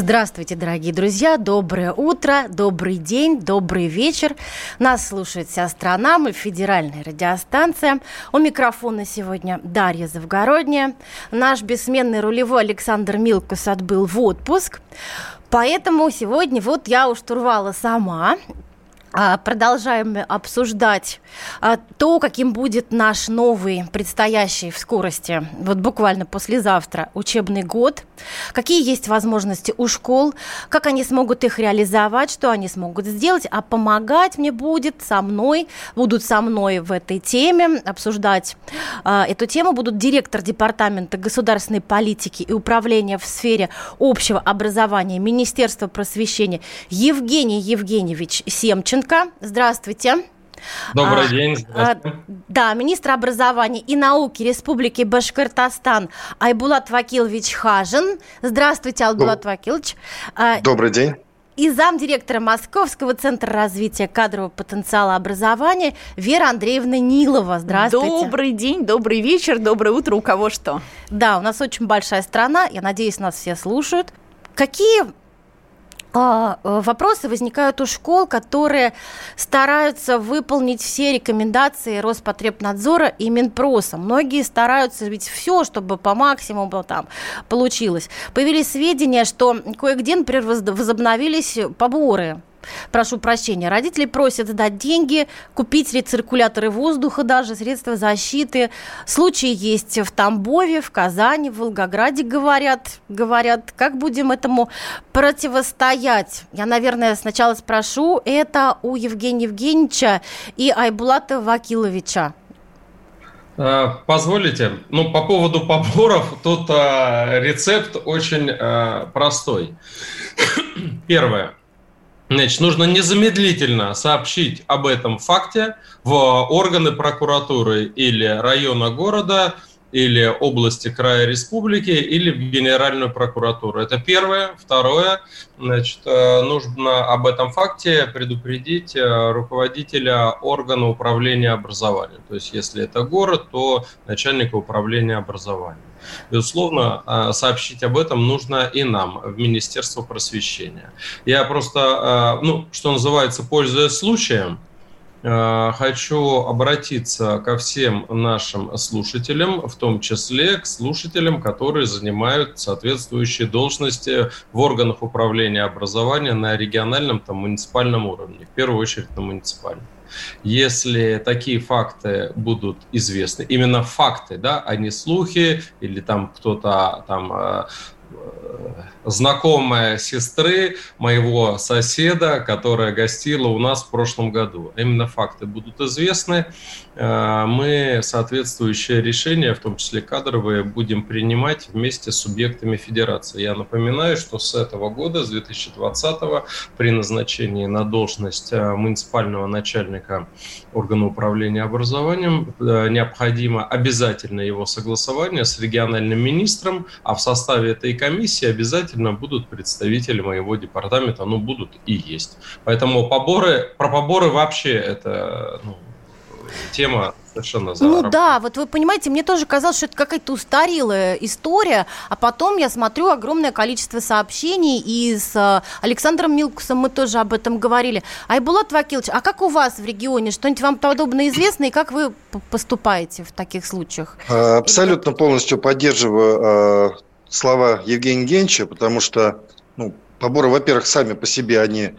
Здравствуйте, дорогие друзья, доброе утро, добрый день, добрый вечер. Нас слушает вся страна, мы федеральная радиостанция. У микрофона сегодня Дарья Завгородняя. Наш бессменный рулевой Александр Милкус отбыл в отпуск. Поэтому сегодня вот я уж турвала сама, продолжаем обсуждать а, то, каким будет наш новый предстоящий в скорости, вот буквально послезавтра, учебный год, какие есть возможности у школ, как они смогут их реализовать, что они смогут сделать, а помогать мне будет со мной, будут со мной в этой теме, обсуждать э, эту тему. Будут директор Департамента государственной политики и управления в сфере общего образования Министерства просвещения Евгений Евгеньевич Семчин, Ющенко. Здравствуйте. Добрый а, день. Здравствуйте. А, да, министр образования и науки Республики Башкортостан Айбулат Вакилович Хажин. Здравствуйте, Айбулат Вакилович. А, Добрый день. И замдиректора Московского центра развития кадрового потенциала образования Вера Андреевна Нилова. Здравствуйте. Добрый день, добрый вечер, доброе утро, у кого что. Да, у нас очень большая страна, я надеюсь, нас все слушают. Какие вопросы возникают у школ, которые стараются выполнить все рекомендации Роспотребнадзора и Минпроса. Многие стараются ведь все, чтобы по максимуму там получилось. Появились сведения, что кое-где, например, возобновились поборы прошу прощения, родители просят сдать деньги, купить рециркуляторы воздуха даже, средства защиты. Случаи есть в Тамбове, в Казани, в Волгограде, говорят. Говорят, как будем этому противостоять? Я, наверное, сначала спрошу, это у Евгения Евгеньевича и Айбулата Вакиловича. Э, позволите, ну по поводу поборов, тут а, рецепт очень а, простой. Первое. Значит, нужно незамедлительно сообщить об этом факте в органы прокуратуры или района города, или области края республики, или в Генеральную прокуратуру. Это первое. Второе, значит, э, нужно об этом факте предупредить э, руководителя органа управления образованием. То есть, если это город, то начальника управления образованием. Безусловно, э, сообщить об этом нужно и нам, в Министерство просвещения. Я просто, ну, что называется, пользуясь случаем, хочу обратиться ко всем нашим слушателям, в том числе к слушателям, которые занимают соответствующие должности в органах управления образования на региональном, там, муниципальном уровне, в первую очередь на муниципальном. Если такие факты будут известны, именно факты, да, а не слухи или там кто-то там э, знакомая сестры моего соседа, которая гостила у нас в прошлом году. Именно факты будут известны. Э, мы соответствующие решения, в том числе кадровые, будем принимать вместе с субъектами федерации. Я напоминаю, что с этого года, с 2020 при назначении на должность э, муниципального начальника органа управления образованием э, необходимо обязательно его согласование с региональным министром, а в составе этой комиссии обязательно будут представители моего департамента, ну, будут и есть. Поэтому поборы, про поборы вообще это ну, тема совершенно за Ну да, вот вы понимаете, мне тоже казалось, что это какая-то устарелая история, а потом я смотрю огромное количество сообщений, и с э, Александром Милкусом мы тоже об этом говорили. Айбулат Вакилович, а как у вас в регионе? Что-нибудь вам подобное известно, и как вы поступаете в таких случаях? А, абсолютно полностью поддерживаю э, слова Евгения Евгеньевича, потому что ну, поборы, во-первых, сами по себе они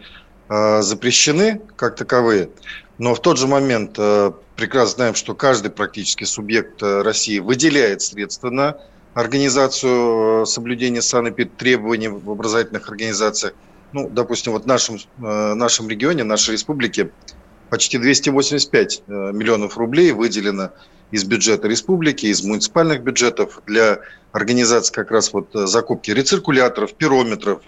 э, запрещены как таковые, но в тот же момент э, прекрасно знаем, что каждый практически субъект э, России выделяет средства на организацию соблюдения санэпид-требований в образовательных организациях. Ну, допустим, вот в нашем, э, нашем регионе, нашей республике почти 285 миллионов рублей выделено из бюджета республики, из муниципальных бюджетов для организации как раз вот закупки рециркуляторов, пирометров,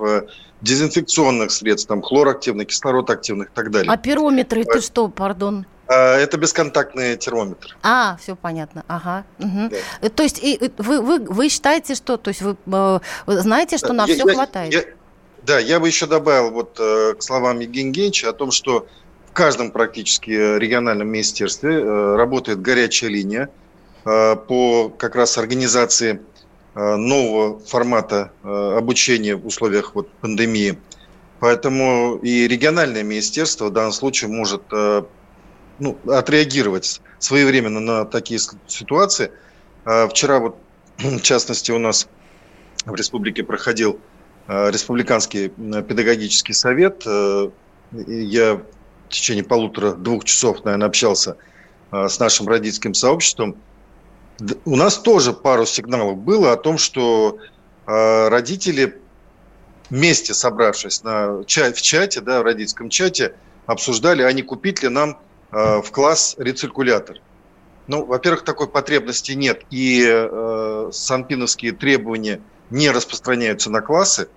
дезинфекционных средств, там, хлорактивных, кислородактивных и так далее. А пирометры это что, пардон? Это бесконтактный термометр. А, все понятно. Ага. Угу. Да. То есть и, вы, вы, вы считаете, что, то есть вы, э, знаете, что на я, все я, хватает? Я, да, я бы еще добавил вот э, к словам Евгения Генча о том, что в каждом практически региональном министерстве э, работает горячая линия по как раз организации нового формата обучения в условиях вот пандемии. Поэтому и региональное министерство в данном случае может ну, отреагировать своевременно на такие ситуации. Вчера вот, в частности, у нас в республике проходил республиканский педагогический совет. Э, я в течение полутора-двух часов, наверное, общался а, с нашим родительским сообществом. У нас тоже пару сигналов было о том, что родители, вместе собравшись на, в чате, да, в родительском чате, обсуждали, а не купить ли нам Э, в класс рециркулятор. Ну, во-первых, такой потребности нет, и э, санпиновские требования не распространяются на классы,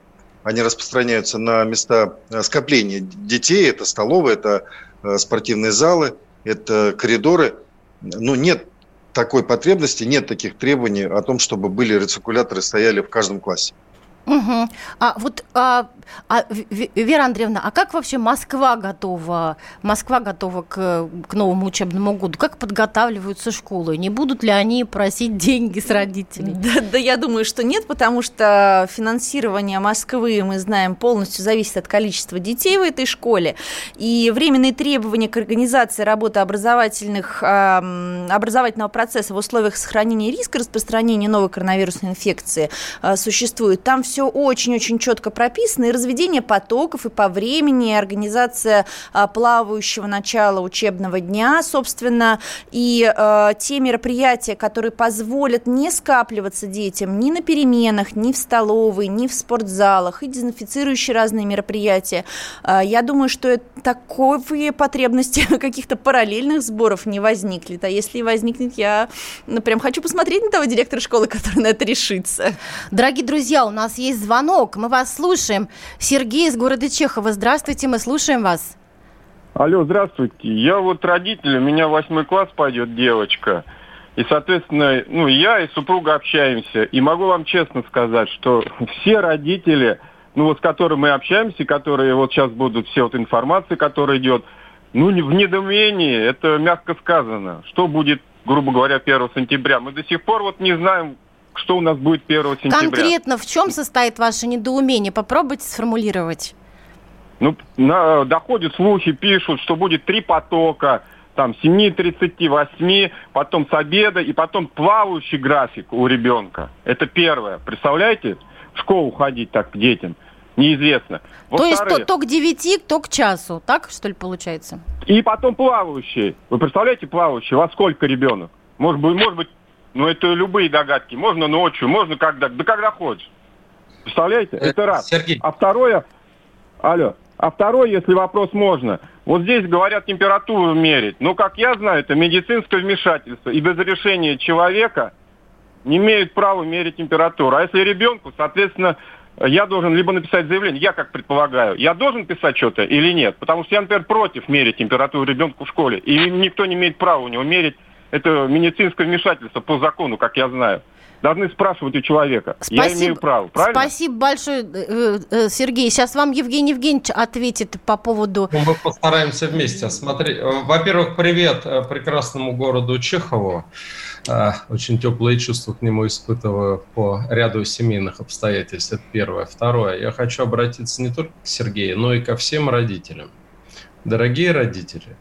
они распространяются на места э, скопления детей, это столовые, это э, спортивные залы, это коридоры. Ну, нет такой потребности, нет таких требований о том, чтобы были рециркуляторы, стояли в каждом классе. Угу. А вот, а, а, Вера Андреевна, а как вообще Москва готова? Москва готова к, к новому учебному году? Как подготавливаются школы? Не будут ли они просить деньги с родителей? Да, да я думаю, что нет, потому что финансирование Москвы, мы знаем, полностью зависит от количества детей в этой школе. И временные требования к организации работы образовательных, образовательного процесса в условиях сохранения риска распространения новой коронавирусной инфекции э, существуют. Там все очень-очень четко прописано, и разведение потоков, и по времени, организация а, плавающего начала учебного дня, собственно, и а, те мероприятия, которые позволят не скапливаться детям ни на переменах, ни в столовой, ни в спортзалах, и дезинфицирующие разные мероприятия. А, я думаю, что такие потребности каких-то параллельных сборов не возникнет. А если возникнет, я ну, прям хочу посмотреть на того директора школы, который на это решится. Дорогие друзья, у нас есть звонок. Мы вас слушаем. Сергей из города Чехова. Здравствуйте, мы слушаем вас. Алло, здравствуйте. Я вот родитель, у меня восьмой класс пойдет девочка. И, соответственно, ну, я и супруга общаемся. И могу вам честно сказать, что все родители, ну, вот с которыми мы общаемся, которые вот сейчас будут, все вот информация, которая идет, ну, в недоумении, это мягко сказано. Что будет, грубо говоря, 1 сентября? Мы до сих пор вот не знаем, что у нас будет 1 сентября. Конкретно в чем состоит ваше недоумение? Попробуйте сформулировать. Ну, на, доходят слухи, пишут, что будет три потока, там, 7.38, потом с обеда, и потом плавающий график у ребенка. Это первое. Представляете? В школу ходить так к детям. Неизвестно. То есть то, то к 9, то к часу, так что ли получается? И потом плавающий. Вы представляете плавающий? Во сколько ребенок? Может быть, может быть ну, это любые догадки. Можно ночью, можно когда, да когда хочешь. Представляете? Это э, раз. Сергей. А второе, алло, а второе, если вопрос можно, вот здесь говорят температуру мерить. Но, как я знаю, это медицинское вмешательство. И без решения человека не имеют права мерить температуру. А если ребенку, соответственно, я должен либо написать заявление, я как предполагаю, я должен писать что-то или нет? Потому что я, например, против мерить температуру ребенку в школе. И никто не имеет права у него мерить это медицинское вмешательство по закону, как я знаю. Должны спрашивать у человека. Спасибо, я имею право, правильно? Спасибо большое, э, э, Сергей. Сейчас вам Евгений Евгеньевич ответит по поводу... Ну, мы постараемся вместе. Смотри, э, во-первых, привет прекрасному городу Чехову. Очень теплые чувства к нему испытываю по ряду семейных обстоятельств. Это первое. Второе. Я хочу обратиться не только к Сергею, но и ко всем родителям. Дорогие родители,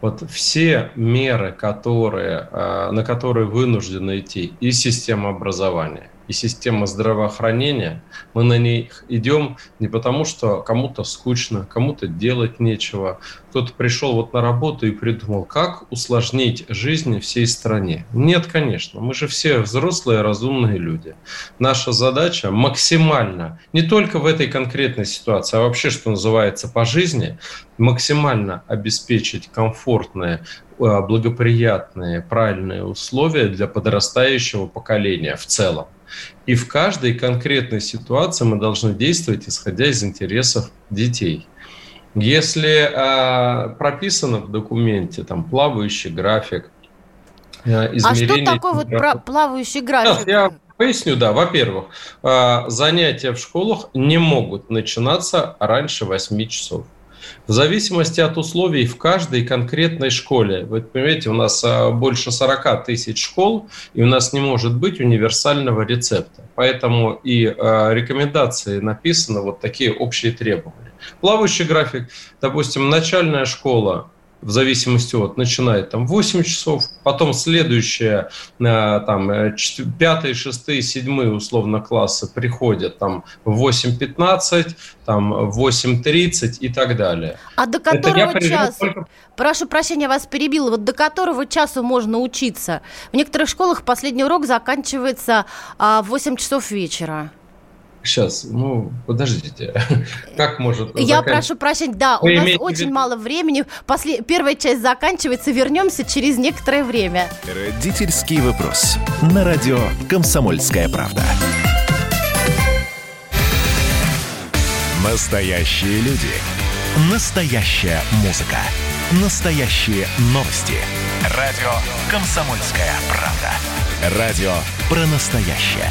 вот все меры, которые, а, на которые вынуждены идти и система образования, и система здравоохранения, мы на них идем не потому, что кому-то скучно, кому-то делать нечего. Кто-то пришел вот на работу и придумал, как усложнить жизнь всей стране. Нет, конечно, мы же все взрослые, разумные люди. Наша задача максимально, не только в этой конкретной ситуации, а вообще, что называется, по жизни, максимально обеспечить комфортные Э, благоприятные, правильные условия для подрастающего поколения в целом. И в каждой конкретной ситуации мы должны действовать, исходя из интересов детей. Если э, прописано в документе там плавающий график, э, измерение... А что такое вот про плавающий график? Да, я поясню, да. Во-первых, э, занятия в школах не могут начинаться раньше 8 часов. В зависимости от условий в каждой конкретной школе. Вы понимаете, у нас а, больше 40 тысяч школ, и у нас не может быть универсального рецепта. Поэтому и а, рекомендации написаны вот такие общие требования. Плавающий график, допустим, начальная школа в зависимости от, начинает там 8 часов, потом следующие э, там 5, 6, 7 условно классы приходят там в 8.15, там 8.30 и так далее. А до которого часа, только... прошу прощения, вас перебила, вот до которого часа можно учиться? В некоторых школах последний урок заканчивается а, в 8 часов вечера. Сейчас, ну, подождите. Как может... Я закан... прошу прощения, да, Вы у нас очень виду... мало времени. После... Первая часть заканчивается, вернемся через некоторое время. Родительский вопрос. На радио «Комсомольская правда». Настоящие люди. Настоящая музыка. Настоящие новости. Радио «Комсомольская правда». Радио про настоящее.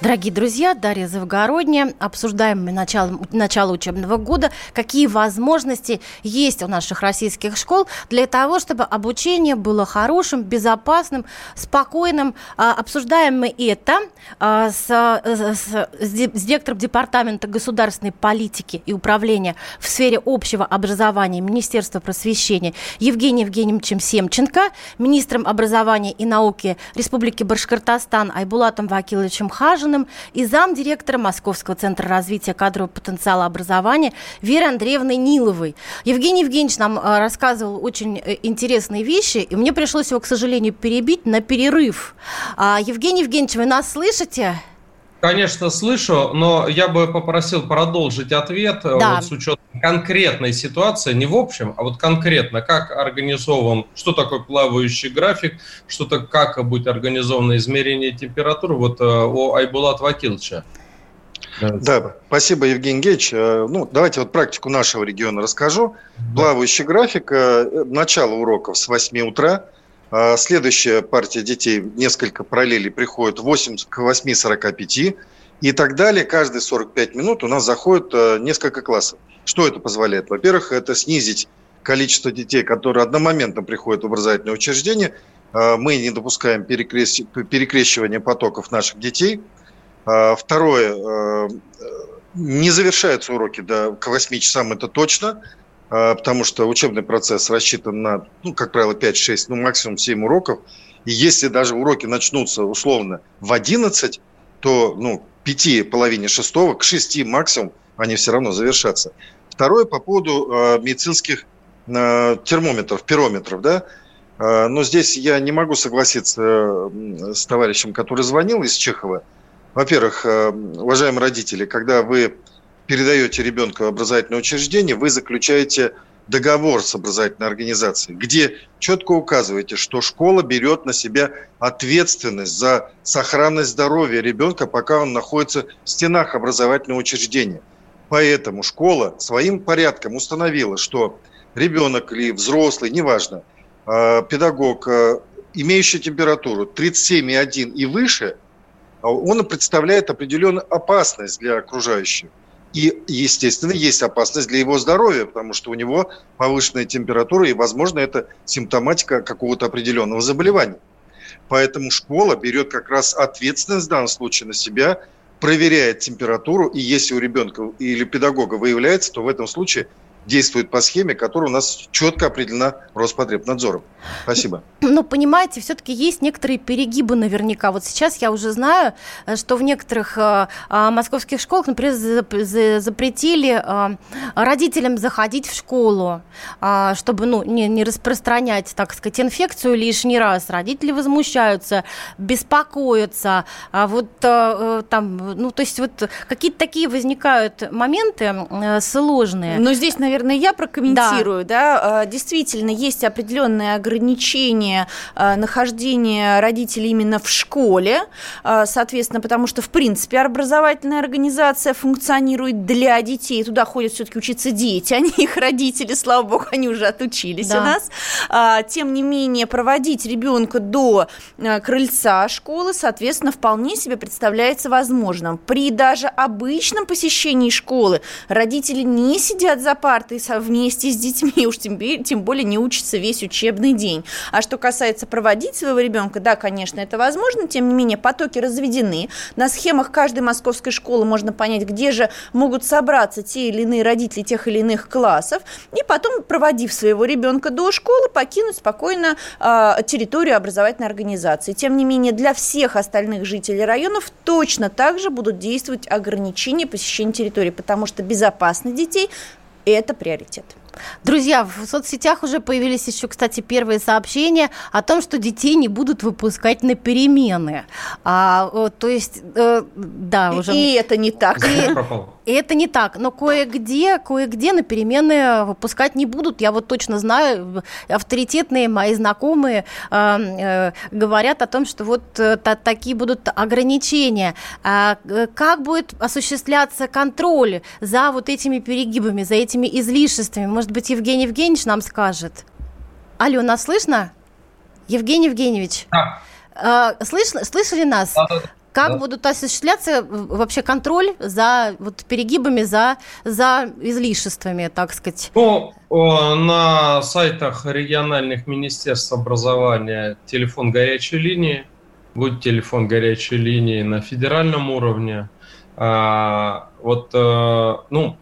Дорогие друзья, Дарья Завгородняя. Обсуждаем мы начало, начало учебного года. Какие возможности есть у наших российских школ для того, чтобы обучение было хорошим, безопасным, спокойным. А, обсуждаем мы это а, с, с, с директором Департамента государственной политики и управления в сфере общего образования Министерства просвещения Евгением Евгеньевичем Семченко, министром образования и науки Республики Башкортостан Айбулатом Вакиловичем Хажин, Мироновым и замдиректора Московского центра развития кадрового потенциала образования Верой Андреевной Ниловой. Евгений Евгеньевич нам э, рассказывал очень э, интересные вещи, и мне пришлось его, к сожалению, перебить на перерыв. А, Евгений Евгеньевич, вы нас слышите? Конечно, слышу, но я бы попросил продолжить ответ э, да. вот с учетом конкретной ситуации, не в общем, а вот конкретно, как организован, что такое плавающий график, что-то как будет организовано измерение температуры, вот э, у Айбулат Вакилча. Да, спасибо, Евгений Геч. Э, ну, давайте вот практику нашего региона расскажу. Плавающий график, начало уроков с 8 утра, следующая партия детей, несколько параллелей, приходит 8 к 8.45 и так далее. Каждые 45 минут у нас заходит э, несколько классов. Что это позволяет? Во-первых, это снизить количество детей, которые одномоментно приходят в образовательное учреждение. Э, мы не допускаем перекрещивания потоков наших детей. А второе, э, не завершаются уроки до, к 8 часам, это точно. Потому что учебный процесс рассчитан на, ну, как правило, 5-6, ну, максимум 7 уроков. И если даже уроки начнутся условно в 11, то, ну, пяти, половине шестого, к 6 максимум они все равно завершатся. Второе по поводу э, медицинских э, термометров, пирометров, да. Э, но здесь я не могу согласиться с товарищем, который звонил из Чехова. Во-первых, уважаемые родители, когда вы передаете ребенка в образовательное учреждение, вы заключаете договор с образовательной организацией, где четко указываете, что школа берет на себя ответственность за сохранность здоровья ребенка, пока он находится в стенах образовательного учреждения. Поэтому школа своим порядком установила, что ребенок или взрослый, неважно, а, педагог, а, имеющий температуру 37,1 и выше, а, он представляет определенную опасность для окружающих. И, естественно, есть опасность для его здоровья, потому что у него повышенная температура, и, возможно, это симптоматика какого-то определенного заболевания. Поэтому школа берет как раз ответственность в данном случае на себя проверяет температуру, и если у ребенка или педагога выявляется, то в этом случае действует по схеме, которая у нас четко определена Роспотребнадзором. Спасибо. Ну, понимаете, все-таки есть некоторые перегибы наверняка. Вот сейчас я уже знаю, э, что в некоторых э, э, московских школах, например, запретили э, родителям заходить в школу, э, чтобы ну, не, не распространять, так сказать, инфекцию лишний раз. Родители возмущаются, беспокоятся. А вот э, э там, ну, то есть вот какие-то такие возникают моменты э, сложные. Но здесь, наверное, наверное, я прокомментирую. Да. Да? Действительно, есть определенные ограничения а, нахождения родителей именно в школе, а, соответственно, потому что, в принципе, образовательная организация функционирует для детей. Туда ходят все-таки учиться дети, а не их родители, слава богу, они уже отучились да. у нас. А, тем не менее, проводить ребенка до крыльца школы, соответственно, вполне себе представляется возможным. При даже обычном посещении школы родители не сидят за партой, партой вместе с детьми, уж тем, тем более не учится весь учебный день. А что касается проводить своего ребенка, да, конечно, это возможно, тем не менее потоки разведены. На схемах каждой московской школы можно понять, где же могут собраться те или иные родители тех или иных классов, и потом, проводив своего ребенка до школы, покинуть спокойно э, территорию образовательной организации. Тем не менее, для всех остальных жителей районов точно так же будут действовать ограничения посещения территории, потому что безопасность детей это приоритет. Друзья, в соцсетях уже появились еще, кстати, первые сообщения о том, что детей не будут выпускать на перемены. А, то есть, э, да, уже... И это не так. И, и это не так. Но кое-где, кое-где на перемены выпускать не будут. Я вот точно знаю, авторитетные мои знакомые э, э, говорят о том, что вот э, та, такие будут ограничения. А, э, как будет осуществляться контроль за вот этими перегибами, за этими излишествами? Может быть, Евгений Евгеньевич нам скажет? Алло, нас слышно? Евгений Евгеньевич? Да. Э, слышно, слышали нас? Да, как да. будут осуществляться вообще контроль за вот, перегибами, за, за излишествами, так сказать? Ну, на сайтах региональных министерств образования телефон горячей линии, будет телефон горячей линии на федеральном уровне. А, вот, э, ну,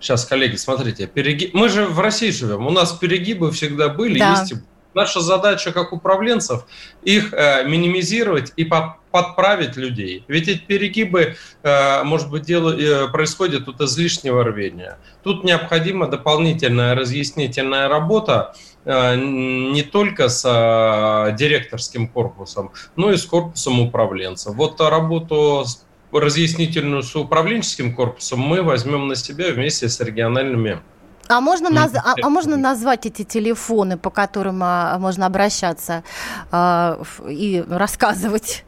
сейчас, коллеги, смотрите, перегиб... мы же в России живем, у нас перегибы всегда были, да. есть Наша задача как управленцев их э, минимизировать и по подправить людей. Ведь эти перегибы, э, может быть, дело, э, происходят от излишнего рвения. Тут необходима дополнительная разъяснительная работа э, не только с э, директорским корпусом, но и с корпусом управленцев. Вот работу с разъяснительную с управленческим корпусом мы возьмем на себя вместе с региональными а можно, наз... а, а можно назвать эти телефоны, по которым а, можно обращаться а, и рассказывать?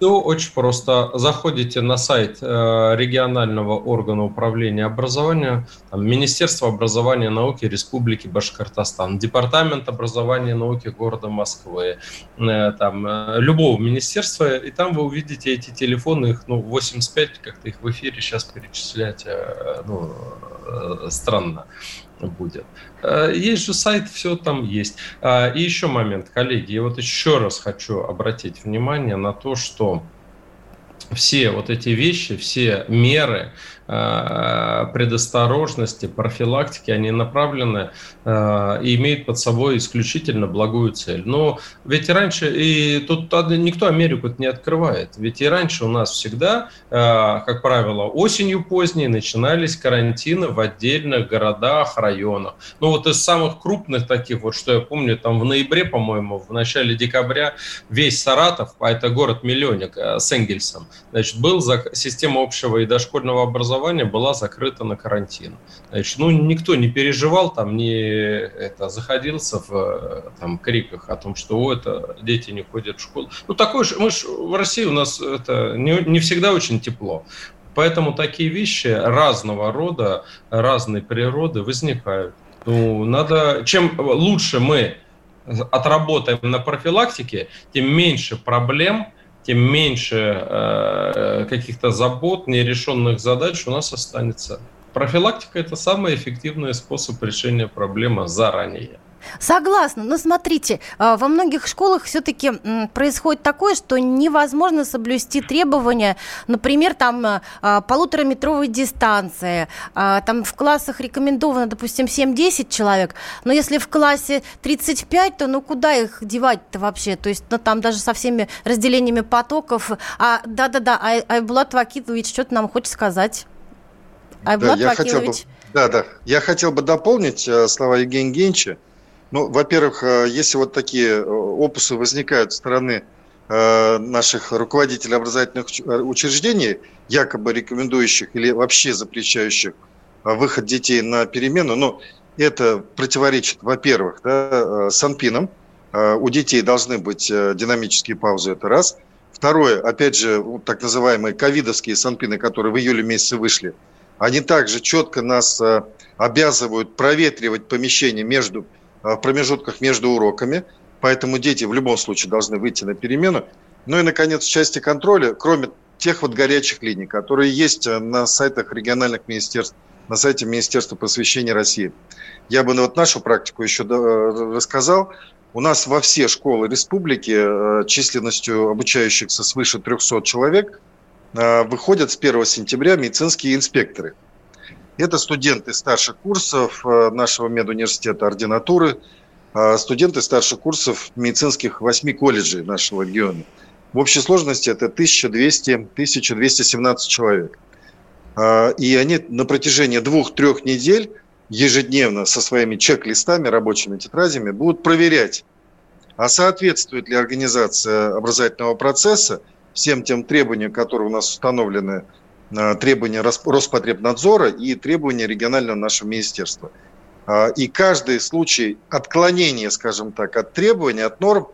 Все очень просто. Заходите на сайт э, регионального органа управления образования, там, Министерство образования и науки Республики Башкортостан, Департамент образования и науки города Москвы, э, там, э, любого министерства, и там вы увидите эти телефоны, их ну, 85, как-то их в эфире сейчас перечислять ну, странно будет. Э, есть же сайт, все там есть. А, и еще момент, коллеги, я вот еще раз хочу обратить внимание на то, что все вот эти вещи, все меры, предосторожности, профилактики, они направлены э, и имеют под собой исключительно благую цель. Но ведь раньше, и тут никто Америку не открывает, ведь и раньше у нас всегда, э, как правило, осенью поздней начинались карантины в отдельных городах, районах. Ну вот из самых крупных таких, вот что я помню, там в ноябре, по-моему, в начале декабря весь Саратов, а это город-миллионник с Энгельсом, значит, был за система общего и дошкольного образования образования была закрыта на карантин. Значит, ну, никто не переживал, там, не это, заходился в там, криках о том, что О, это дети не ходят в школу. Ну, такой же, мы же в России у нас это не, не всегда очень тепло. Поэтому такие вещи разного рода, разной природы возникают. Ну, надо, чем лучше мы отработаем на профилактике, тем меньше проблем – тем меньше э, каких-то забот, нерешенных задач у нас останется. Профилактика – это самый эффективный способ решения проблемы заранее. Согласна. Но смотрите, а, во многих школах все-таки происходит такое, что невозможно соблюсти требования, например, там а, а, полутораметровой дистанции. Там в классах рекомендовано, допустим, 7-10 человек, но если в классе 35, то ну куда их девать-то вообще? То есть ну, там даже со всеми разделениями потоков. А, да-да-да, Айбулат Вакитович что-то нам хочет сказать. Айбулат да, я хотел бы, да, да. Я хотел бы дополнить э, слова Евгения Генча. Ну, во-первых, э, если вот такие э, опусы возникают со стороны э, наших руководителей образовательных учреждений, якобы рекомендующих или вообще запрещающих выход детей на перемену, ну, это противоречит, во-первых, да, санпинам. У детей должны быть динамические паузы, это раз. Второе, опять же, так называемые ковидовские санпины, которые в июле месяце вышли, они также четко нас обязывают проветривать помещение между в промежутках между уроками, поэтому дети в любом случае должны выйти на перемену. Ну и, наконец, в части контроля, кроме тех вот горячих линий, которые есть э, на сайтах региональных министерств, на сайте Министерства просвещения России. Я бы вот нашу практику еще э, рассказал. У нас во все школы республики э, численностью обучающихся свыше 300 человек выходят с 1 сентября медицинские инспекторы – это студенты старших курсов э, нашего медуниверситета, ординатуры, э, студенты старших курсов медицинских восьми колледжей нашего региона. В общей сложности это 1200-1217 человек. Э, и они на протяжении двух-трех недель ежедневно со своими чек-листами, рабочими тетрадями будут проверять, а соответствует ли организация образовательного процесса всем тем требованиям, которые у нас установлены требования Роспотребнадзора и требования регионального нашего министерства. А, и каждый случай отклонения, скажем так, от требований, от норм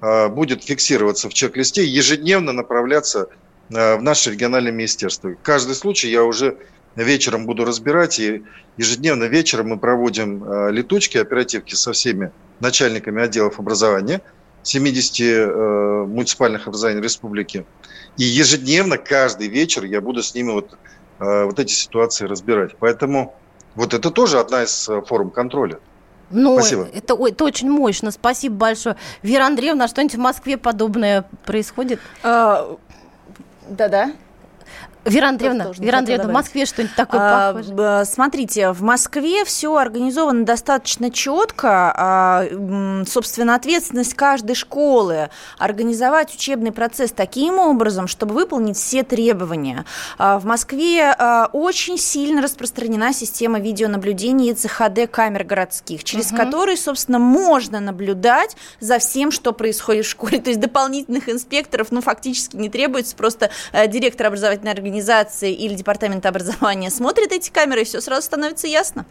а, будет фиксироваться в чек-листе ежедневно направляться э, в наше региональное министерство. Каждый случай я уже вечером буду разбирать, и ежедневно вечером мы проводим э, летучки, оперативки со всеми начальниками отделов образования 70 муниципальных образований республики. И ежедневно, каждый вечер я буду с ними вот, э, вот эти ситуации разбирать. Поэтому вот это тоже одна из э, форм контроля. Ну, Спасибо. Это, ой, это очень мощно. Спасибо большое. Вера Андреевна, а что-нибудь в Москве подобное происходит? А, да-да. Вера Андреевна, Вера Андреевна, в Москве что-нибудь такое а, похожее? Смотрите, в Москве все организовано достаточно четко. А, собственно, ответственность каждой школы организовать учебный процесс таким образом, чтобы выполнить все требования. А, в Москве а, очень сильно распространена система видеонаблюдения и ЦХД камер городских, через угу. которые, собственно, можно наблюдать за всем, что происходит в школе. То есть дополнительных инспекторов, ну, фактически не требуется, просто э, директор образовательной организации организации или департамента образования смотрит эти камеры, и все сразу становится ясно.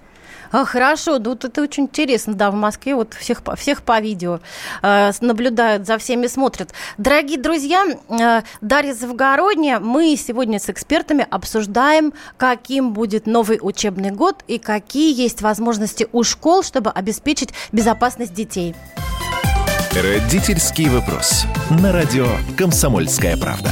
А, хорошо, ну вот это очень интересно, да, в Москве вот всех, всех по видео э, наблюдают, за всеми смотрят. Дорогие друзья, э, Дарья Завгородняя, мы сегодня с экспертами обсуждаем, каким будет новый учебный год и какие есть возможности у школ, чтобы обеспечить безопасность детей. Родительский вопрос. На радио «Комсомольская правда».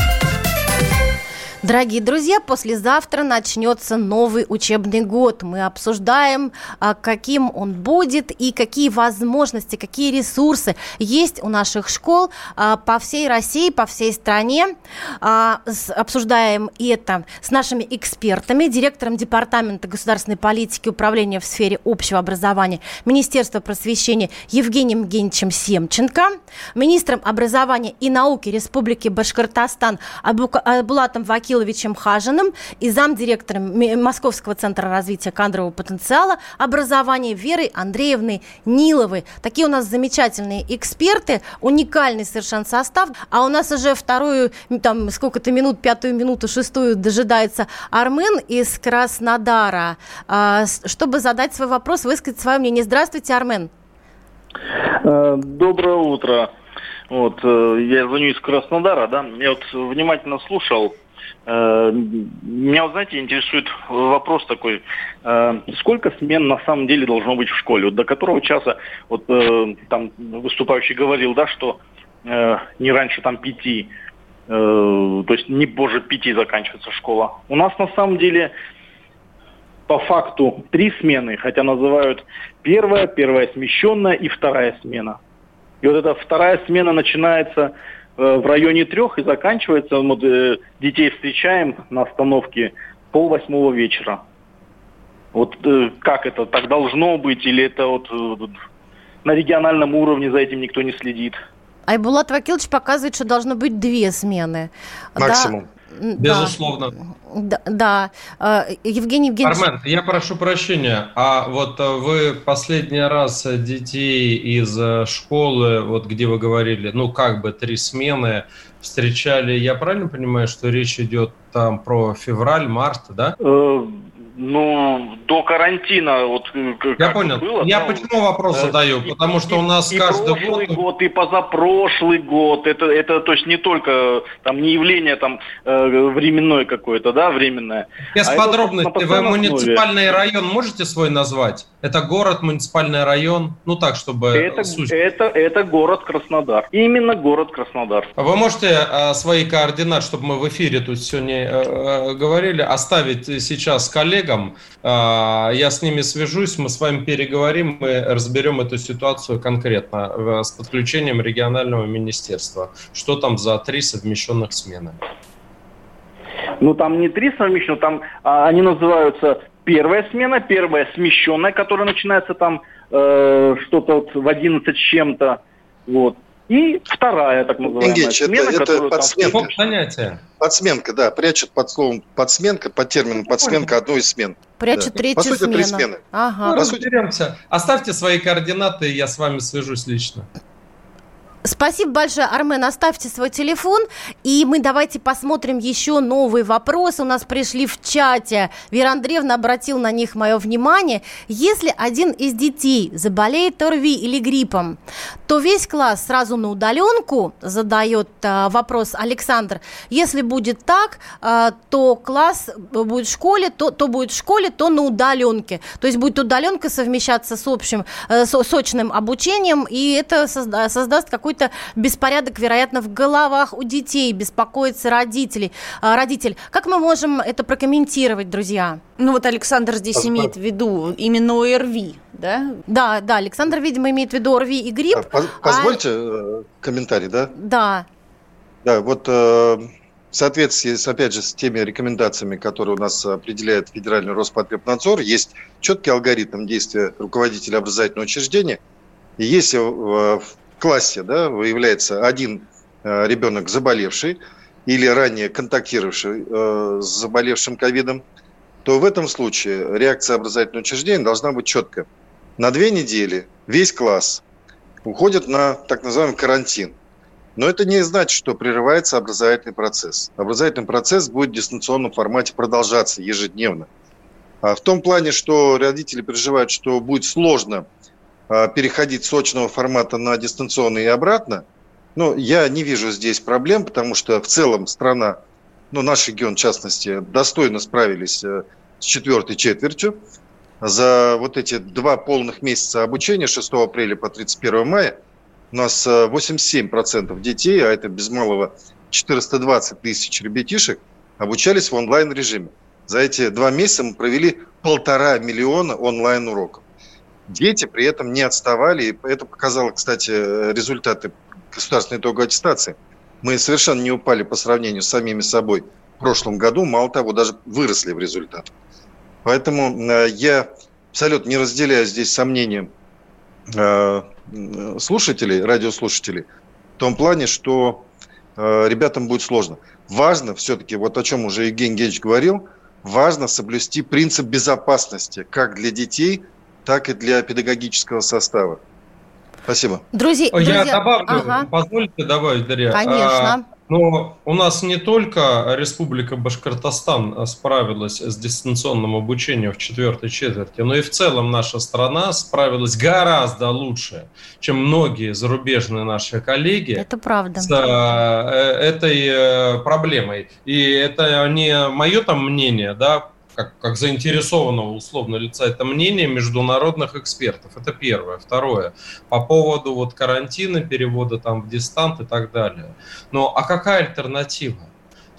Дорогие друзья, послезавтра начнется новый учебный год. Мы обсуждаем, а, каким он будет и какие возможности, какие ресурсы есть у наших школ а, по всей России, по всей стране. А, обсуждаем это с нашими экспертами, директором Департамента государственной политики управления в сфере общего образования Министерства просвещения Евгением Евгеньевичем Семченко, министром образования и науки Республики Башкортостан Абулатом Вакиловичем Самвеловичем Хажиным и замдиректором Московского центра развития кадрового потенциала образования Верой Андреевной Ниловой. Такие у нас замечательные эксперты, уникальный совершенно состав. А у нас уже вторую, там, сколько-то минут, пятую минуту, шестую дожидается Армен из Краснодара, а, чтобы задать свой вопрос, высказать свое мнение. Здравствуйте, Армен. Э, доброе утро. Вот, э, я звоню из Краснодара, да. Я вот внимательно слушал. Э, меня, знаете, интересует вопрос такой. Сколько смен на самом деле должно быть в школе? Вот до которого часа, вот там выступающий говорил, да, что не раньше там пяти, то есть не позже пяти заканчивается школа. У нас на самом деле по факту три смены, хотя называют первая, первая смещенная и вторая смена. И вот эта вторая смена начинается э, в районе трех и заканчивается, мы э, детей встречаем на остановке пол восьмого вечера. Вот э, как это так должно быть, или это вот э, на региональном уровне за этим никто не следит? Айбулат Вакилович показывает, что должно быть две смены. Максимум. Да? Безусловно. Да, да. А, Евгений Евгеньевич... Армен, я прошу прощения, а вот э, вы последний раз детей из э, школы, вот где вы говорили, ну как бы три смены, встречали, я правильно понимаю, что речь идет там про февраль, март, да? Ну, до карантина вот э, как Я понял. Было, Я там, почему вопрос э, задаю? И, Потому что и, у нас и каждый прошлый год... год, и позапрошлый год. Это, это то есть не только там не явление там э, временное какое-то, да, временное. Без а подробностей. Вы муниципальный район можете свой назвать? Это город, муниципальный район? Ну так, чтобы... Это, суть... это, это город Краснодар. Именно город Краснодар. Вы можете э, свои координаты, чтобы мы в эфире тут сегодня э, э, говорили, оставить сейчас коллегам. А, я с ними свяжусь, мы с вами переговорим, мы разберем эту ситуацию конкретно с подключением регионального министерства. Что там за три совмещенных смены? Ну, там не три совмещенных, там а, они называются первая смена, первая смещенная, которая начинается там э, что-то вот в 11 с чем-то. Вот. И вторая, так называемая, Ингеч, смена, это, это подсменка. Там... Понятие. Подсменка, да, прячет под словом подсменка, под термином подсменка одну из смен. Прячет да. третью По сути, смену. три смены. Ага. Ну, разберемся. Оставьте свои координаты, я с вами свяжусь лично. Спасибо большое, Армен. Оставьте свой телефон, и мы давайте посмотрим еще новые вопросы. У нас пришли в чате. Вера Андреевна обратила на них мое внимание. Если один из детей заболеет ОРВИ или гриппом, то весь класс сразу на удаленку задает а, вопрос Александр. Если будет так, а, то класс будет в школе, то, то будет в школе, то на удаленке. То есть будет удаленка совмещаться с общим, э, с сочным обучением, и это созда- создаст какой какой-то беспорядок, вероятно, в головах у детей, беспокоится родителей. А, родитель. Как мы можем это прокомментировать, друзья? Ну вот Александр здесь Пос... имеет в виду именно ОРВИ, да? Да, да, Александр, видимо, имеет в виду ОРВИ и грипп. А, позвольте а... комментарий, да? Да. Да, вот э, в соответствии, с, опять же, с теми рекомендациями, которые у нас определяет Федеральный Роспотребнадзор, есть четкий алгоритм действия руководителя образовательного учреждения. И если в классе да, выявляется один э, ребенок заболевший или ранее контактировавший э, с заболевшим ковидом, то в этом случае реакция образовательного учреждения должна быть четкая. На две недели весь класс уходит на так называемый карантин. Но это не значит, что прерывается образовательный процесс. Образовательный процесс будет в дистанционном формате продолжаться ежедневно. А в том плане, что родители переживают, что будет сложно переходить с очного формата на дистанционный и обратно, ну, я не вижу здесь проблем, потому что в целом страна, ну, наш регион в частности, достойно справились э, с четвертой четвертью. За вот эти два полных месяца обучения 6 апреля по 31 мая у нас 87% э, детей, а это без малого 420 тысяч ребятишек, обучались в онлайн-режиме. За эти два месяца мы провели полтора миллиона онлайн-уроков. Дети при этом не отставали, и это показало, кстати, результаты государственной итоговой аттестации. Мы совершенно не упали по сравнению с самими собой в прошлом году, мало того, даже выросли в результатах. Поэтому э, я абсолютно не разделяю здесь сомнения э, слушателей, радиослушателей, в том плане, что э, ребятам будет сложно. Важно все-таки, вот о чем уже Евгений Генч говорил, важно соблюсти принцип безопасности как для детей, так и для педагогического состава. Спасибо. Друзья, Я друзья... добавлю, ага. позвольте добавить, Дарья. Конечно. А, но у нас не только Республика Башкортостан справилась с дистанционным обучением в четвертой четверти, но и в целом наша страна справилась гораздо лучше, чем многие зарубежные наши коллеги. Это правда. С э, этой э, проблемой. И это не мое там мнение, да, как, как заинтересованного условно лица, это мнение международных экспертов. Это первое. Второе. По поводу вот карантина, перевода там в дистант и так далее. Но а какая альтернатива?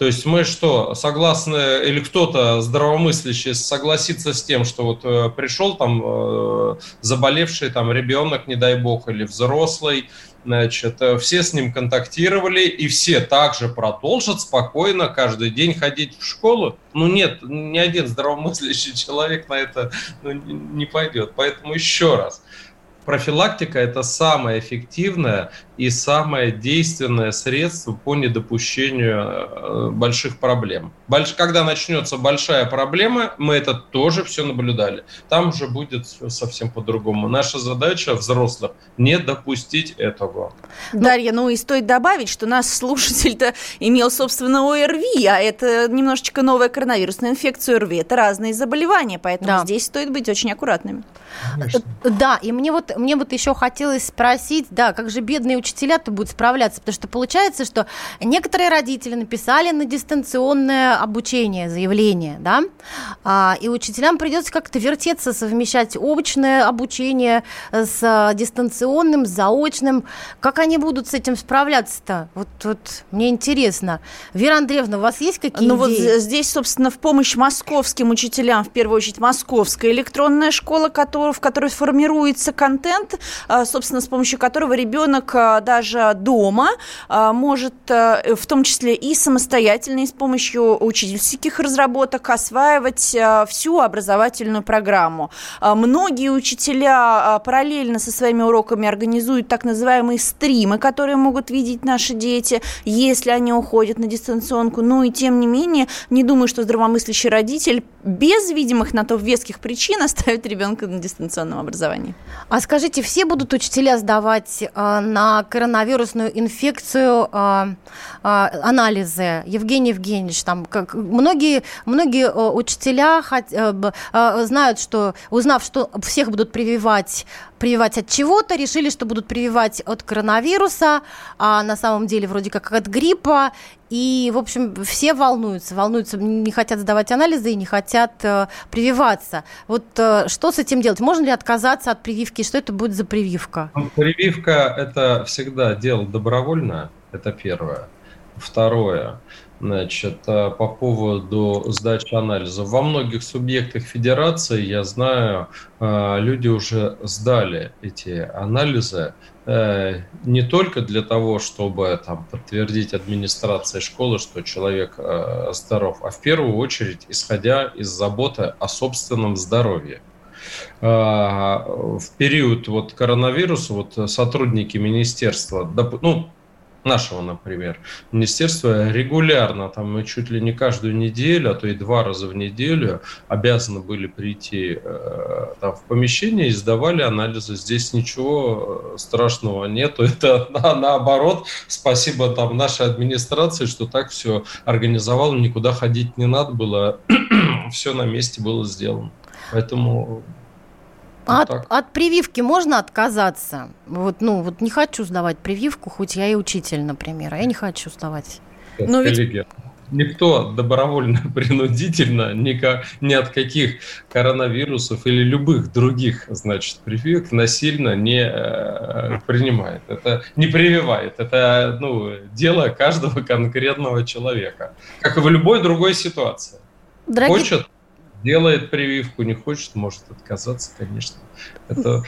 То есть мы что, согласны, или кто-то здравомыслящий согласится с тем, что вот э, пришел там э, заболевший там ребенок, не дай бог, или взрослый, Значит, э, все с ним контактировали, и все также продолжат спокойно каждый день ходить в школу. Ну нет, ни один здравомыслящий человек на это ну, не пойдет. Поэтому еще раз, профилактика – это самое эффективное и самое действенное средство по недопущению э, больших проблем. Больш... Когда начнется большая проблема, мы это тоже все наблюдали. Там уже будет все совсем по-другому. Наша задача взрослых – не допустить этого. Дарья, ну и стоит добавить, что наш слушатель-то имел, собственно, ОРВИ, а это немножечко новая коронавирусная инфекция ОРВИ. Это разные заболевания, поэтому да. здесь стоит быть очень аккуратными. Конечно. Да, и мне вот, мне вот еще хотелось спросить, да, как же бедные учителя-то будут справляться, потому что получается, что некоторые родители написали на дистанционное обучение заявление, да, а, и учителям придется как-то вертеться, совмещать очное обучение с дистанционным, с заочным. Как они будут с этим справляться-то? Вот, вот мне интересно. Вера Андреевна, у вас есть какие ну, идеи? вот здесь, собственно, в помощь московским учителям, в первую очередь, московская электронная школа, в которой формируется контент, а, собственно, с помощью которого ребенок а, даже дома а, может, в том числе и самостоятельно, и с помощью учительских разработок осваивать всю образовательную программу. Многие учителя параллельно со своими уроками организуют так называемые стримы, которые могут видеть наши дети, если они уходят на дистанционку. Ну и тем не менее, не думаю, что здравомыслящий родитель без видимых на то веских причин оставит ребенка на дистанционном образовании. А скажите, все будут учителя сдавать э, на коронавирусную инфекцию э, э, анализы? Евгений Евгеньевич, там как, многие, многие э, учителя хот, э, э, знают, что, узнав, что всех будут прививать прививать от чего-то, решили, что будут прививать от коронавируса, а на самом деле вроде как от гриппа. И, в общем, все волнуются, волнуются, не хотят сдавать анализы и не хотят э, прививаться. Вот э, что с этим делать? Можно ли отказаться от прививки? Что это будет за прививка? Ну, прививка – это всегда дело добровольное, это первое. Второе – Значит, э, по поводу сдачи анализов. Во многих субъектах федерации, я знаю, э, люди уже сдали эти анализы э, не только для того, чтобы там, подтвердить администрации школы, что человек здоров, а в первую очередь исходя из заботы о собственном здоровье. В период вот коронавируса вот сотрудники министерства, ну, нашего, например, министерство регулярно, там чуть ли не каждую неделю, а то и два раза в неделю обязаны были прийти э, там, в помещение и сдавали анализы. Здесь ничего э, страшного нету. Это на, наоборот, спасибо там нашей администрации, что так все организовало, никуда ходить не надо было, все на месте было сделано. Поэтому от, от прививки можно отказаться? Вот, ну, вот не хочу сдавать прививку, хоть я и учитель, например, а я не хочу сдавать. Но ведь... Никто добровольно, принудительно, ни, ни от каких коронавирусов или любых других, значит, прививок насильно не э, принимает. Это не прививает. Это, ну, дело каждого конкретного человека. Как и в любой другой ситуации. Дорогие... Хочет делает прививку, не хочет, может отказаться, конечно. Это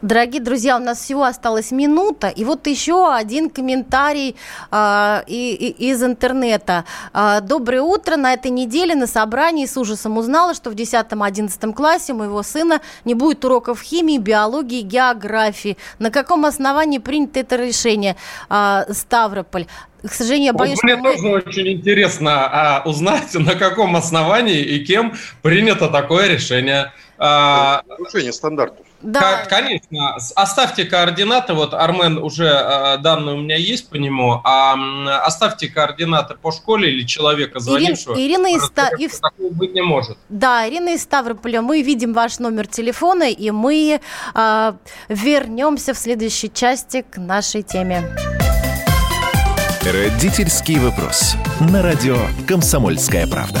Дорогие друзья, у нас всего осталась минута, и вот еще один комментарий э, и, и, из интернета. Э, Доброе утро. На этой неделе на собрании с ужасом узнала, что в 10-11 классе у моего сына не будет уроков химии, биологии, географии. На каком основании принято это решение? Э, Ставрополь. К сожалению, я боюсь, вот Мне мы... тоже очень интересно а, узнать, на каком основании и кем принято такое решение. А, Нарушение стандартов. Да. Конечно. Оставьте координаты. Вот Армен уже э, данные у меня есть по нему. А оставьте координаты по школе или человека, звонившего. Ирина, Ирина из Ста... Такого быть не может. Да, Ирина из Ставрополя. Мы видим ваш номер телефона, и мы э, вернемся в следующей части к нашей теме. Родительский вопрос. На радио «Комсомольская правда».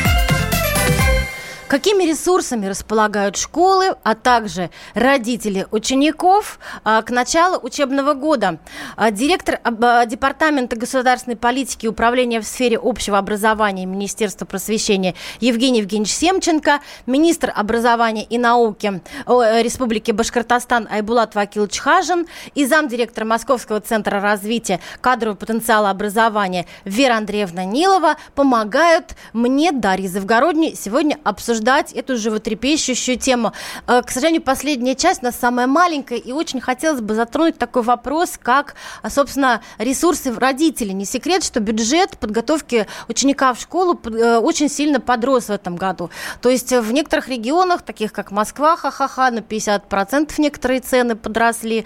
Какими ресурсами располагают школы, а также родители учеников а, к началу учебного года? А, директор а, Департамента государственной политики и управления в сфере общего образования Министерства просвещения Евгений Евгеньевич Семченко, министр образования и науки Республики Башкортостан Айбулат Вакилович Хажин и замдиректора Московского центра развития кадрового потенциала образования Вера Андреевна Нилова помогают мне, Дарье Завгородней, сегодня обсуждать обсуждать эту животрепещущую тему. Э, к сожалению, последняя часть у нас самая маленькая, и очень хотелось бы затронуть такой вопрос, как, а, собственно, ресурсы родителей. Не секрет, что бюджет подготовки ученика в школу э, очень сильно подрос в этом году. То есть в некоторых регионах, таких как Москва, ха-ха-ха, на 50% некоторые цены подросли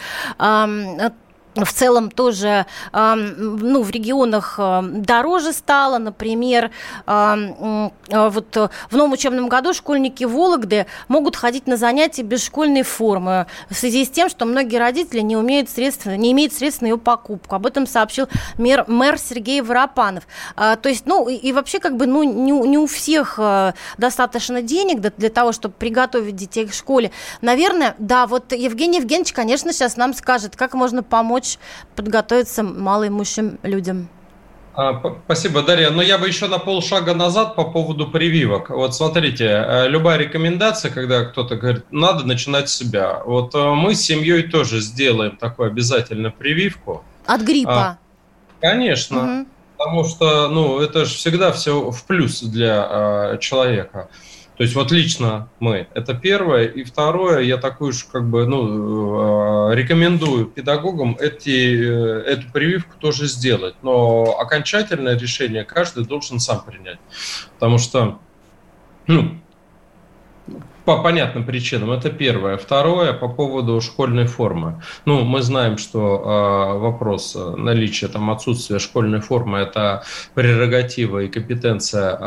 в целом тоже ну, в регионах дороже стало. Например, вот в новом учебном году школьники Вологды могут ходить на занятия без школьной формы в связи с тем, что многие родители не, умеют средств, не имеют средств на ее покупку. Об этом сообщил мэр, мэр Сергей Воропанов. А, то есть, ну, и вообще, как бы, ну, не, не у всех а, достаточно денег для того, чтобы приготовить детей к школе. Наверное, да, вот Евгений Евгеньевич, конечно, сейчас нам скажет, как можно помочь помочь подготовиться малоимущим людям. А, спасибо, Дарья. Но я бы еще на полшага назад по поводу прививок. Вот смотрите, э, любая рекомендация, когда кто-то говорит, надо начинать с себя. Вот э, мы с семьей тоже сделаем такую обязательно прививку. От гриппа? А, конечно. Угу. Потому что, ну, это же всегда все в плюс для а, человека. То есть вот лично мы, это первое. И второе, я такую же как бы, ну, э, рекомендую педагогам эти, э, эту прививку тоже сделать. Но окончательное решение каждый должен сам принять. Потому что, ну, по понятным причинам. Это первое. Второе, по поводу школьной формы. Ну, мы знаем, что э, вопрос наличия, там, отсутствия школьной формы – это прерогатива и компетенция э,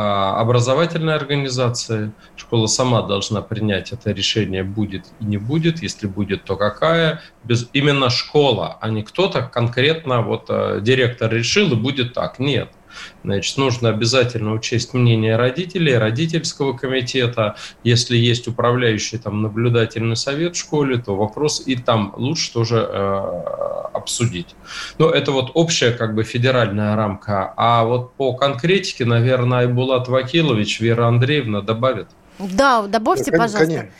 образовательной организации. Школа сама должна принять это решение, будет и не будет. Если будет, то какая. Без, именно школа, а не кто-то конкретно, вот э, директор решил и будет так. Нет. Значит, нужно обязательно учесть мнение родителей, родительского комитета. Если есть управляющий там наблюдательный совет в школе, то вопрос и там лучше тоже э, обсудить. Но это вот общая как бы федеральная рамка. А вот по конкретике, наверное, Айбулат Вакилович, Вера Андреевна добавит. Да, добавьте, да, пожалуйста. Конечно.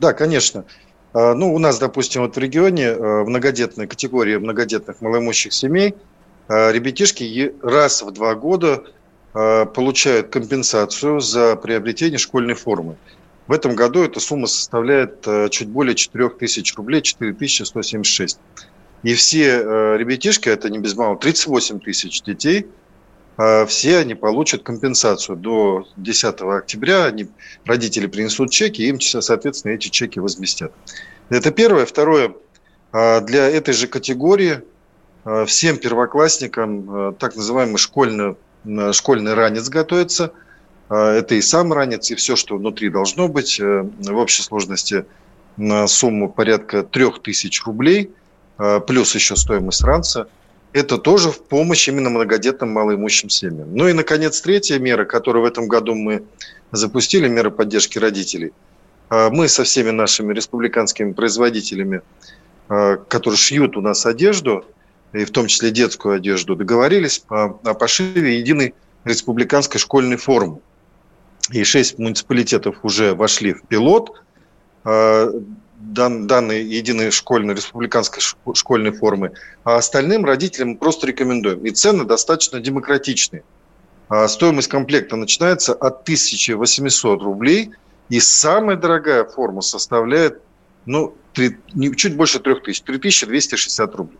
Да, конечно. А, ну, у нас, допустим, вот в регионе э, в многодетной категории многодетных малоимущих семей – ребятишки раз в два года а, получают компенсацию за приобретение школьной формы. В этом году эта сумма составляет а, чуть более 4 тысяч рублей, 4176. И все ребятишки, это не без малого, 38 тысяч детей, все они получат компенсацию до 10 октября. Они, родители принесут чеки, им, соответственно, эти чеки возместят. Это первое. Второе. Для этой же категории всем первоклассникам так называемый школьный, школьный ранец готовится. Это и сам ранец, и все, что внутри должно быть. В общей сложности на сумму порядка 3000 рублей, плюс еще стоимость ранца – это тоже в помощь именно многодетным малоимущим семьям. Ну и, наконец, третья мера, которую в этом году мы запустили, мера поддержки родителей. Мы со всеми нашими республиканскими производителями, которые шьют у нас одежду, и в том числе детскую одежду, договорились о пошиве единой республиканской школьной формы. И шесть муниципалитетов уже вошли в пилот. А, дан, данной единой школьной, республиканской школьной формы, а остальным родителям просто рекомендуем. И цены достаточно демократичные. А стоимость комплекта начинается от 1800 рублей, и самая дорогая форма составляет ну, 3, чуть больше 3000, 3260 рублей.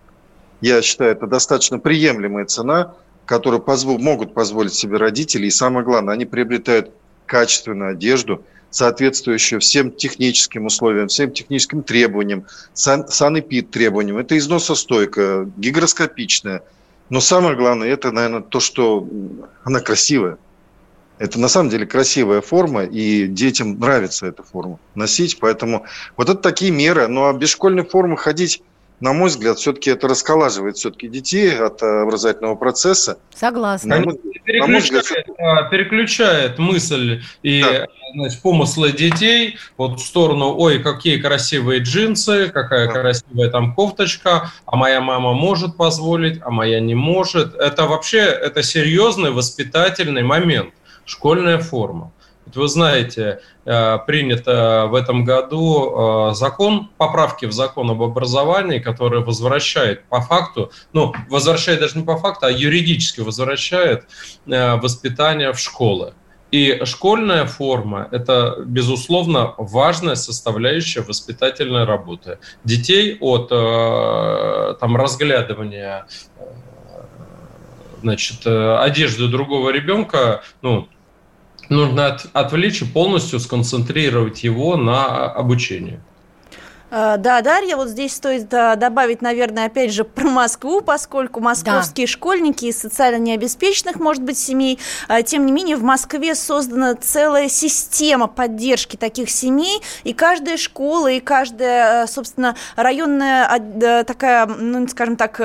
Я считаю, это достаточно приемлемая цена, которую позво- могут позволить себе родители. И самое главное, они приобретают качественную одежду – соответствующую всем техническим условиям, всем техническим требованиям, сан, санэпид требованиям. Это износостойкая, гигроскопичная. Но самое главное, это, наверное, то, что она красивая. Это на самом деле красивая форма, и детям нравится эта форма носить. Поэтому вот это такие меры. Ну а без школьной формы ходить на мой взгляд, все-таки это расколаживает все-таки детей от э, образовательного процесса. Согласна. На мой, переключает, на мой взгляд, а, переключает мысль и да. значит, помыслы детей вот в сторону, ой, какие красивые джинсы, какая да. красивая там кофточка, а моя мама может позволить, а моя не может. Это вообще, это серьезный воспитательный момент, школьная форма. Вы знаете, э, принято в этом году э, закон, поправки в закон об образовании, который возвращает по факту, ну, возвращает даже не по факту, а юридически возвращает э, воспитание в школы. И школьная форма – это, безусловно, важная составляющая воспитательной работы. Детей от там, разглядывания значит, одежды другого ребенка, ну, нужно от, отвлечь и полностью сконцентрировать его на обучении. Э, да, Дарья, вот здесь стоит добавить, наверное, опять же про Москву, поскольку московские да. школьники из социально необеспеченных, может быть, семей, э, тем не менее, в Москве создана целая система поддержки таких семей, и каждая школа, и каждая, э, собственно, районная такая, ну, скажем так,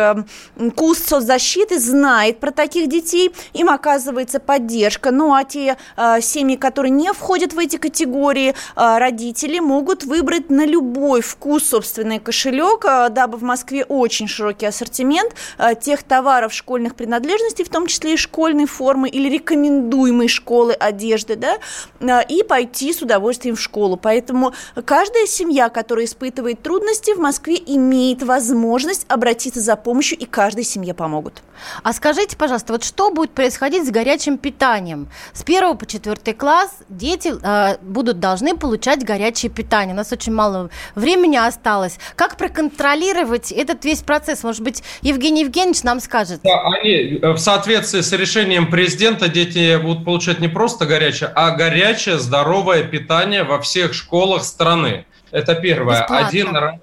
куст соцзащиты знает про таких детей, им оказывается поддержка. Ну, а те семьи, которые не входят в эти категории, родители могут выбрать на любой вкус, собственный кошелек, а, дабы в Москве очень широкий ассортимент а, тех товаров школьных принадлежностей, в том числе и школьной формы или рекомендуемой школы одежды, да, а, и пойти с удовольствием в школу. Поэтому каждая семья, которая испытывает трудности в Москве, имеет возможность обратиться за помощью, и каждой семье помогут. А скажите, пожалуйста, вот что будет происходить с горячим питанием? С первого по четвертый класс дети э, будут должны получать горячее питание. У нас очень мало времени времени осталось. Как проконтролировать этот весь процесс? Может быть, Евгений Евгеньевич нам скажет. Да, они э, в соответствии с решением президента дети будут получать не просто горячее, а горячее здоровое питание во всех школах страны. Это первое. Бесплатно. Один э,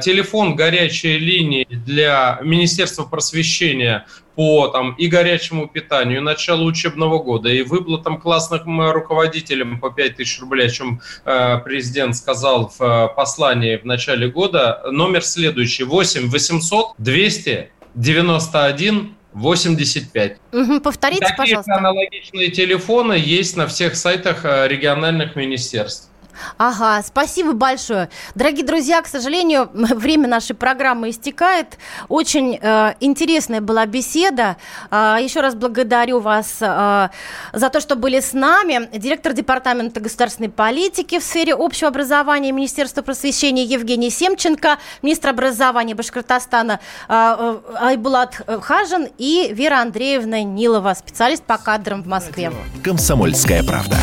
телефон горячей линии для Министерства просвещения по там, и горячему питанию, и началу учебного года, и выплатам классным руководителям по 5 тысяч рублей, о чем э, президент сказал в э, послании в начале года, номер следующий 8 800 291 85. Угу, повторите, Такие пожалуйста. аналогичные телефоны есть на всех сайтах э, региональных министерств. Ага, спасибо большое. Дорогие друзья, к сожалению, время нашей программы истекает. Очень э, интересная была беседа. Э, еще раз благодарю вас э, за то, что были с нами. Директор Департамента государственной политики в сфере общего образования Министерства просвещения Евгений Семченко, министр образования Башкортостана э, э Айбулат Хажин и Вера Андреевна Нилова, специалист по кадрам в Москве. Комсомольская правда.